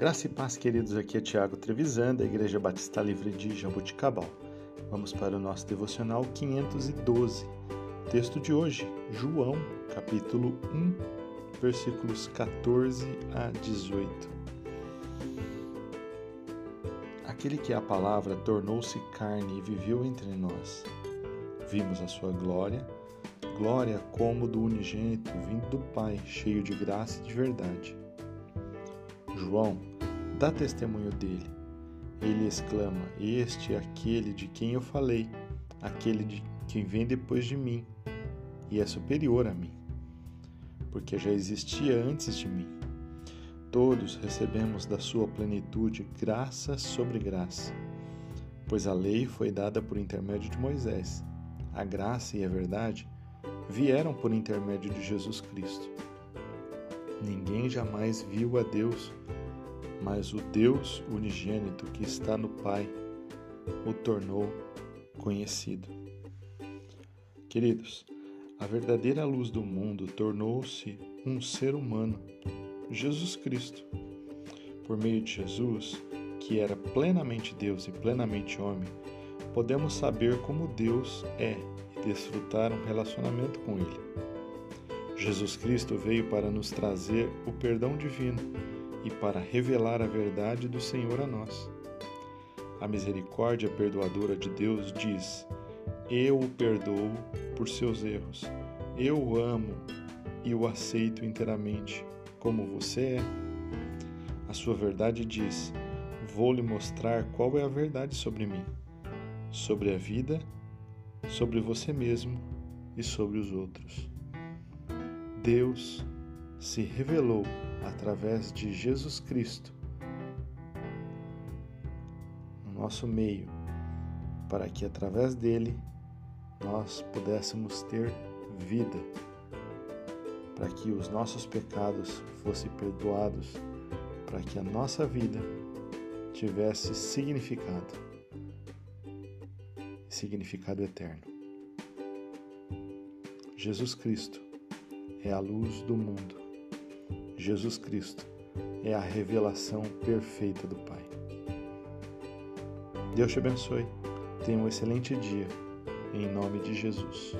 Graça e paz, queridos. Aqui é Tiago Trevisan, da Igreja Batista Livre de Jaboticabal. Vamos para o nosso devocional 512. Texto de hoje, João, capítulo 1, versículos 14 a 18. Aquele que é a palavra tornou-se carne e viveu entre nós. Vimos a sua glória, glória como do unigênito vindo do Pai, cheio de graça e de verdade. João dá testemunho dele. Ele exclama: Este é aquele de quem eu falei, aquele de quem vem depois de mim e é superior a mim, porque já existia antes de mim. Todos recebemos da sua plenitude graça sobre graça, pois a lei foi dada por intermédio de Moisés. A graça e a verdade vieram por intermédio de Jesus Cristo. Ninguém jamais viu a Deus, mas o Deus unigênito que está no Pai o tornou conhecido. Queridos, a verdadeira luz do mundo tornou-se um ser humano, Jesus Cristo. Por meio de Jesus, que era plenamente Deus e plenamente homem, podemos saber como Deus é e desfrutar um relacionamento com Ele. Jesus Cristo veio para nos trazer o perdão divino e para revelar a verdade do Senhor a nós. A misericórdia perdoadora de Deus diz: Eu o perdoo por seus erros. Eu o amo e o aceito inteiramente, como você é. A sua verdade diz: Vou lhe mostrar qual é a verdade sobre mim, sobre a vida, sobre você mesmo e sobre os outros. Deus se revelou através de Jesus Cristo no nosso meio, para que através dele nós pudéssemos ter vida, para que os nossos pecados fossem perdoados, para que a nossa vida tivesse significado, significado eterno. Jesus Cristo é a luz do mundo. Jesus Cristo é a revelação perfeita do Pai. Deus te abençoe. Tenha um excelente dia. Em nome de Jesus.